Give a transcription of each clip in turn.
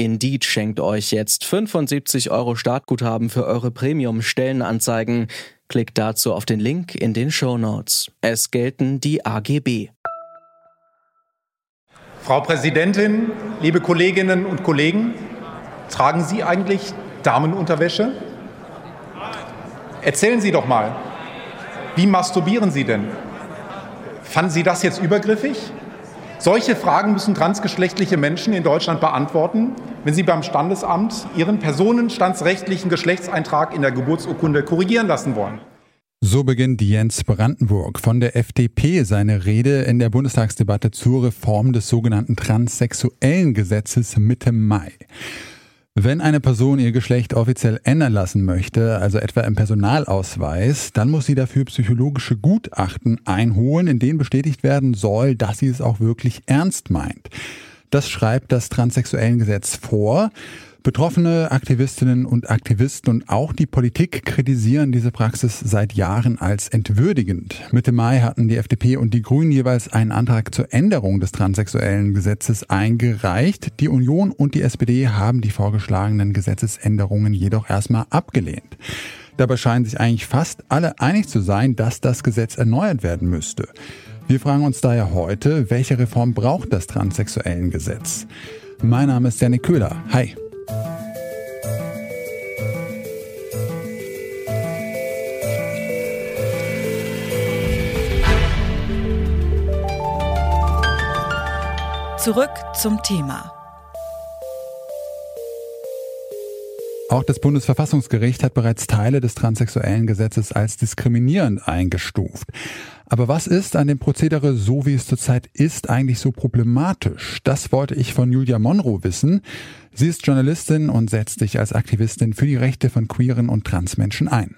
Indeed schenkt euch jetzt 75 Euro Startguthaben für eure Premium-Stellenanzeigen. Klickt dazu auf den Link in den Show Notes. Es gelten die AGB. Frau Präsidentin, liebe Kolleginnen und Kollegen, tragen Sie eigentlich Damenunterwäsche? Erzählen Sie doch mal, wie masturbieren Sie denn? Fanden Sie das jetzt übergriffig? Solche Fragen müssen transgeschlechtliche Menschen in Deutschland beantworten, wenn sie beim Standesamt ihren personenstandsrechtlichen Geschlechtseintrag in der Geburtsurkunde korrigieren lassen wollen. So beginnt Jens Brandenburg von der FDP seine Rede in der Bundestagsdebatte zur Reform des sogenannten transsexuellen Gesetzes Mitte Mai. Wenn eine Person ihr Geschlecht offiziell ändern lassen möchte, also etwa im Personalausweis, dann muss sie dafür psychologische Gutachten einholen, in denen bestätigt werden soll, dass sie es auch wirklich ernst meint. Das schreibt das Transsexuellengesetz vor. Betroffene Aktivistinnen und Aktivisten und auch die Politik kritisieren diese Praxis seit Jahren als entwürdigend. Mitte Mai hatten die FDP und die Grünen jeweils einen Antrag zur Änderung des transsexuellen Gesetzes eingereicht. Die Union und die SPD haben die vorgeschlagenen Gesetzesänderungen jedoch erstmal abgelehnt. Dabei scheinen sich eigentlich fast alle einig zu sein, dass das Gesetz erneuert werden müsste. Wir fragen uns daher heute, welche Reform braucht das transsexuellen Gesetz? Mein Name ist Janik Köhler. Hi. Zurück zum Thema. Auch das Bundesverfassungsgericht hat bereits Teile des transsexuellen Gesetzes als diskriminierend eingestuft. Aber was ist an dem Prozedere, so wie es zurzeit ist, eigentlich so problematisch? Das wollte ich von Julia Monroe wissen. Sie ist Journalistin und setzt sich als Aktivistin für die Rechte von queeren und Transmenschen ein.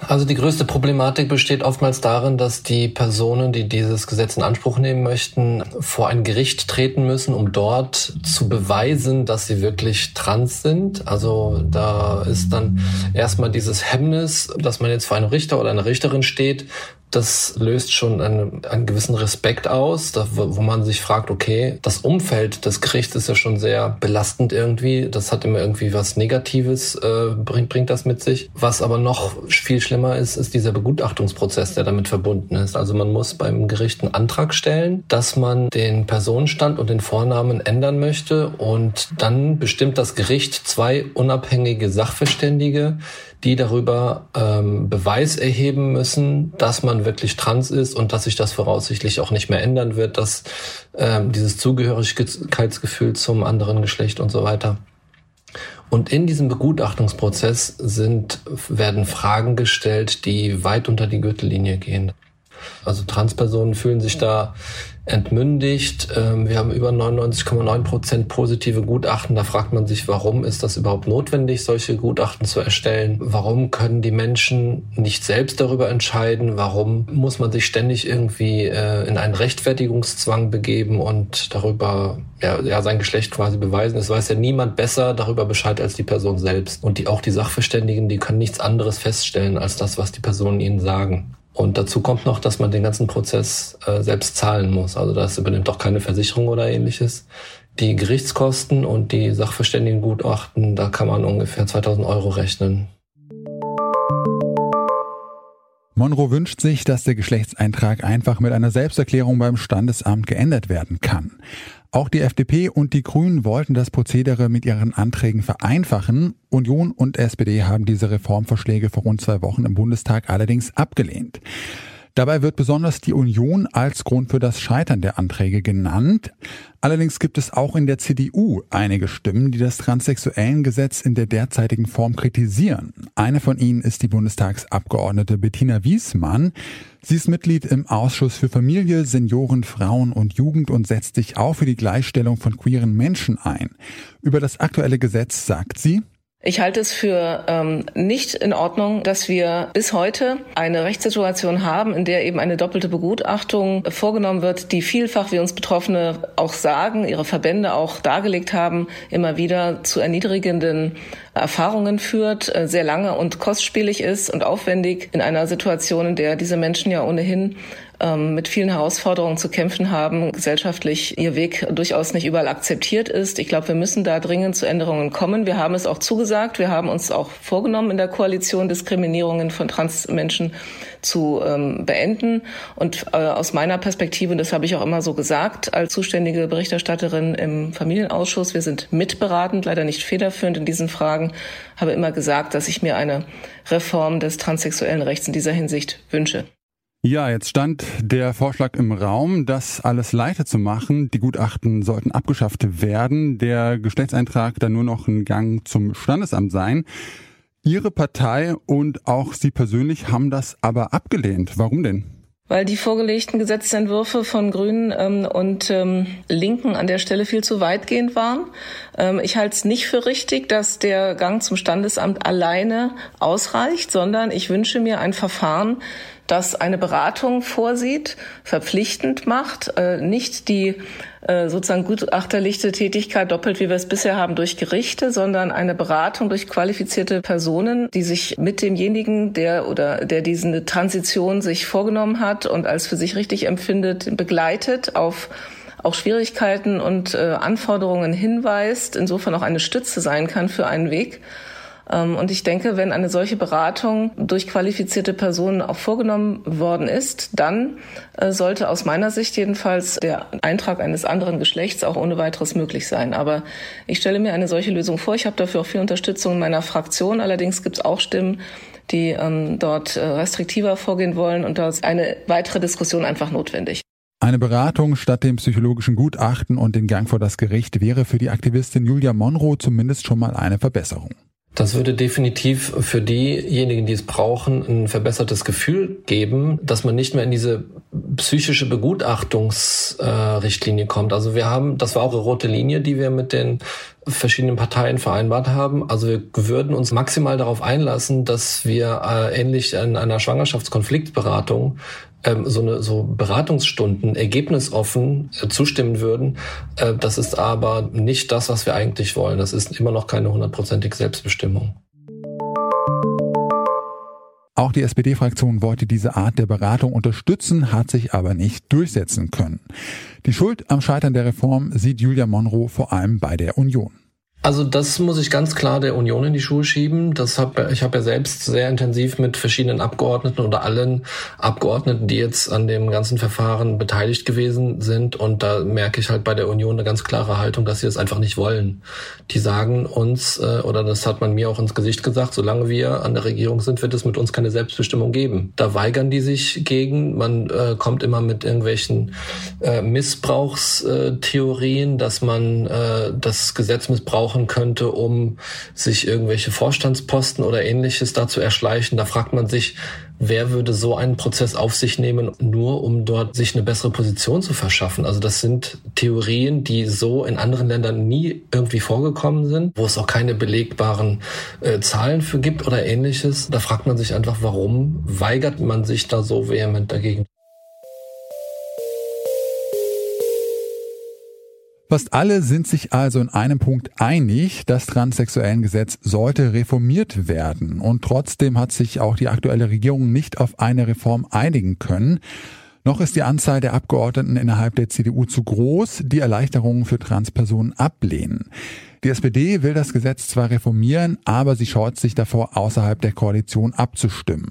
Also die größte Problematik besteht oftmals darin, dass die Personen, die dieses Gesetz in Anspruch nehmen möchten, vor ein Gericht treten müssen, um dort zu beweisen, dass sie wirklich trans sind. Also da ist dann erstmal dieses Hemmnis, dass man jetzt vor einem Richter oder einer Richterin steht das löst schon einen, einen gewissen Respekt aus, da, wo man sich fragt, okay, das Umfeld des Gerichts ist ja schon sehr belastend irgendwie. Das hat immer irgendwie was Negatives, äh, bringt, bringt das mit sich. Was aber noch viel schlimmer ist, ist dieser Begutachtungsprozess, der damit verbunden ist. Also man muss beim Gericht einen Antrag stellen, dass man den Personenstand und den Vornamen ändern möchte und dann bestimmt das Gericht zwei unabhängige Sachverständige, die darüber ähm, Beweis erheben müssen, dass man wirklich trans ist und dass sich das voraussichtlich auch nicht mehr ändern wird, dass ähm, dieses Zugehörigkeitsgefühl zum anderen Geschlecht und so weiter. Und in diesem Begutachtungsprozess sind, werden Fragen gestellt, die weit unter die Gürtellinie gehen. Also Transpersonen fühlen sich da entmündigt. Ähm, wir haben über 99,9 Prozent positive Gutachten. Da fragt man sich, warum ist das überhaupt notwendig, solche Gutachten zu erstellen? Warum können die Menschen nicht selbst darüber entscheiden? Warum muss man sich ständig irgendwie äh, in einen Rechtfertigungszwang begeben und darüber ja, ja sein Geschlecht quasi beweisen? Es weiß ja niemand besser darüber Bescheid als die Person selbst. Und die auch die Sachverständigen, die können nichts anderes feststellen als das, was die Personen ihnen sagen. Und dazu kommt noch, dass man den ganzen Prozess äh, selbst zahlen muss. Also das übernimmt auch keine Versicherung oder ähnliches. Die Gerichtskosten und die Sachverständigengutachten, da kann man ungefähr 2000 Euro rechnen. Monroe wünscht sich, dass der Geschlechtseintrag einfach mit einer Selbsterklärung beim Standesamt geändert werden kann. Auch die FDP und die Grünen wollten das Prozedere mit ihren Anträgen vereinfachen. Union und SPD haben diese Reformvorschläge vor rund zwei Wochen im Bundestag allerdings abgelehnt. Dabei wird besonders die Union als Grund für das Scheitern der Anträge genannt. Allerdings gibt es auch in der CDU einige Stimmen, die das transsexuellen Gesetz in der derzeitigen Form kritisieren. Eine von ihnen ist die Bundestagsabgeordnete Bettina Wiesmann. Sie ist Mitglied im Ausschuss für Familie, Senioren, Frauen und Jugend und setzt sich auch für die Gleichstellung von queeren Menschen ein. Über das aktuelle Gesetz sagt sie, Ich halte es für ähm, nicht in Ordnung, dass wir bis heute eine Rechtssituation haben, in der eben eine doppelte Begutachtung vorgenommen wird, die vielfach, wie uns Betroffene auch sagen, ihre Verbände auch dargelegt haben, immer wieder zu erniedrigenden Erfahrungen führt, äh, sehr lange und kostspielig ist und aufwendig in einer Situation, in der diese Menschen ja ohnehin ähm, mit vielen Herausforderungen zu kämpfen haben, gesellschaftlich ihr Weg durchaus nicht überall akzeptiert ist. Ich glaube, wir müssen da dringend zu Änderungen kommen. Wir haben es auch zugesagt. Wir haben uns auch vorgenommen, in der Koalition Diskriminierungen von Transmenschen zu ähm, beenden. Und äh, aus meiner Perspektive, und das habe ich auch immer so gesagt, als zuständige Berichterstatterin im Familienausschuss, wir sind mitberatend, leider nicht federführend in diesen Fragen, habe immer gesagt, dass ich mir eine Reform des transsexuellen Rechts in dieser Hinsicht wünsche. Ja, jetzt stand der Vorschlag im Raum, das alles leichter zu machen. Die Gutachten sollten abgeschafft werden, der Geschlechtseintrag dann nur noch ein Gang zum Standesamt sein. Ihre Partei und auch Sie persönlich haben das aber abgelehnt. Warum denn? weil die vorgelegten Gesetzentwürfe von Grünen ähm, und ähm, Linken an der Stelle viel zu weitgehend waren. Ähm, ich halte es nicht für richtig, dass der Gang zum Standesamt alleine ausreicht, sondern ich wünsche mir ein Verfahren, das eine Beratung vorsieht, verpflichtend macht, äh, nicht die äh, sozusagen gutachterlichte Tätigkeit doppelt, wie wir es bisher haben, durch Gerichte, sondern eine Beratung durch qualifizierte Personen, die sich mit demjenigen, der oder der diese Transition sich vorgenommen hat und als für sich richtig empfindet, begleitet auf auch Schwierigkeiten und äh, Anforderungen hinweist, insofern auch eine Stütze sein kann für einen Weg. Ähm, und ich denke, wenn eine solche Beratung durch qualifizierte Personen auch vorgenommen worden ist, dann äh, sollte aus meiner Sicht jedenfalls der Eintrag eines anderen Geschlechts auch ohne weiteres möglich sein. Aber ich stelle mir eine solche Lösung vor. Ich habe dafür auch viel Unterstützung in meiner Fraktion. Allerdings gibt es auch Stimmen, die ähm, dort äh, restriktiver vorgehen wollen. Und da ist eine weitere Diskussion einfach notwendig. Eine Beratung statt dem psychologischen Gutachten und den Gang vor das Gericht wäre für die Aktivistin Julia Monroe zumindest schon mal eine Verbesserung. Das würde definitiv für diejenigen, die es brauchen, ein verbessertes Gefühl geben, dass man nicht mehr in diese psychische Begutachtungsrichtlinie äh, kommt. Also wir haben, das war auch eine rote Linie, die wir mit den verschiedenen Parteien vereinbart haben. Also wir würden uns maximal darauf einlassen, dass wir äh, ähnlich in einer Schwangerschaftskonfliktberatung ähm, so eine so Beratungsstunden ergebnisoffen äh, zustimmen würden. Äh, das ist aber nicht das, was wir eigentlich wollen. Das ist immer noch keine hundertprozentige Selbstbestimmung. Auch die SPD-Fraktion wollte diese Art der Beratung unterstützen, hat sich aber nicht durchsetzen können. Die Schuld am Scheitern der Reform sieht Julia Monroe vor allem bei der Union. Also das muss ich ganz klar der Union in die Schuhe schieben. Das hab, ich habe ja selbst sehr intensiv mit verschiedenen Abgeordneten oder allen Abgeordneten, die jetzt an dem ganzen Verfahren beteiligt gewesen sind. Und da merke ich halt bei der Union eine ganz klare Haltung, dass sie es das einfach nicht wollen. Die sagen uns, äh, oder das hat man mir auch ins Gesicht gesagt, solange wir an der Regierung sind, wird es mit uns keine Selbstbestimmung geben. Da weigern die sich gegen. Man äh, kommt immer mit irgendwelchen äh, Missbrauchstheorien, dass man äh, das Gesetz missbrauchen brauchen könnte, um sich irgendwelche Vorstandsposten oder ähnliches da zu erschleichen. Da fragt man sich, wer würde so einen Prozess auf sich nehmen, nur um dort sich eine bessere Position zu verschaffen? Also das sind Theorien, die so in anderen Ländern nie irgendwie vorgekommen sind, wo es auch keine belegbaren äh, Zahlen für gibt oder ähnliches. Da fragt man sich einfach, warum weigert man sich da so vehement dagegen? Fast alle sind sich also in einem Punkt einig, das Transsexuellengesetz sollte reformiert werden. Und trotzdem hat sich auch die aktuelle Regierung nicht auf eine Reform einigen können. Noch ist die Anzahl der Abgeordneten innerhalb der CDU zu groß, die Erleichterungen für Transpersonen ablehnen. Die SPD will das Gesetz zwar reformieren, aber sie scheut sich davor, außerhalb der Koalition abzustimmen.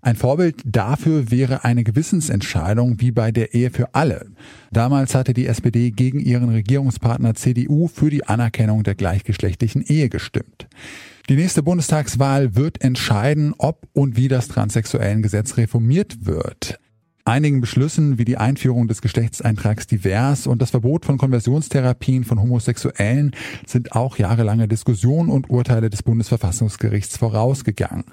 Ein Vorbild dafür wäre eine Gewissensentscheidung wie bei der Ehe für alle. Damals hatte die SPD gegen ihren Regierungspartner CDU für die Anerkennung der gleichgeschlechtlichen Ehe gestimmt. Die nächste Bundestagswahl wird entscheiden, ob und wie das Transsexuellengesetz reformiert wird einigen Beschlüssen wie die Einführung des Geschlechtseintrags divers und das Verbot von Konversionstherapien von Homosexuellen sind auch jahrelange Diskussionen und Urteile des Bundesverfassungsgerichts vorausgegangen.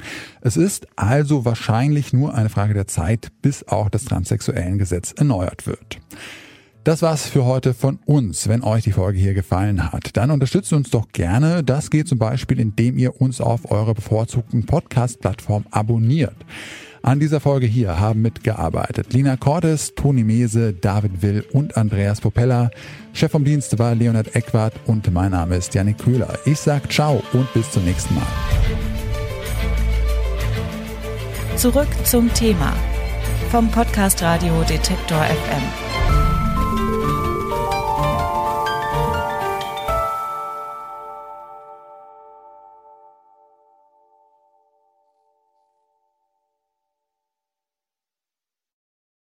Es ist also wahrscheinlich nur eine Frage der Zeit, bis auch das Transsexuellengesetz erneuert wird. Das war's für heute von uns. Wenn euch die Folge hier gefallen hat, dann unterstützt uns doch gerne. Das geht zum Beispiel, indem ihr uns auf eurer bevorzugten Podcast-Plattform abonniert. An dieser Folge hier haben mitgearbeitet Lina Cordes, Toni Mese, David Will und Andreas Popella. Chef vom Dienst war Leonard Eckwart und mein Name ist Janik Köhler. Ich sag ciao und bis zum nächsten Mal. Zurück zum Thema vom Podcast Radio Detektor FM.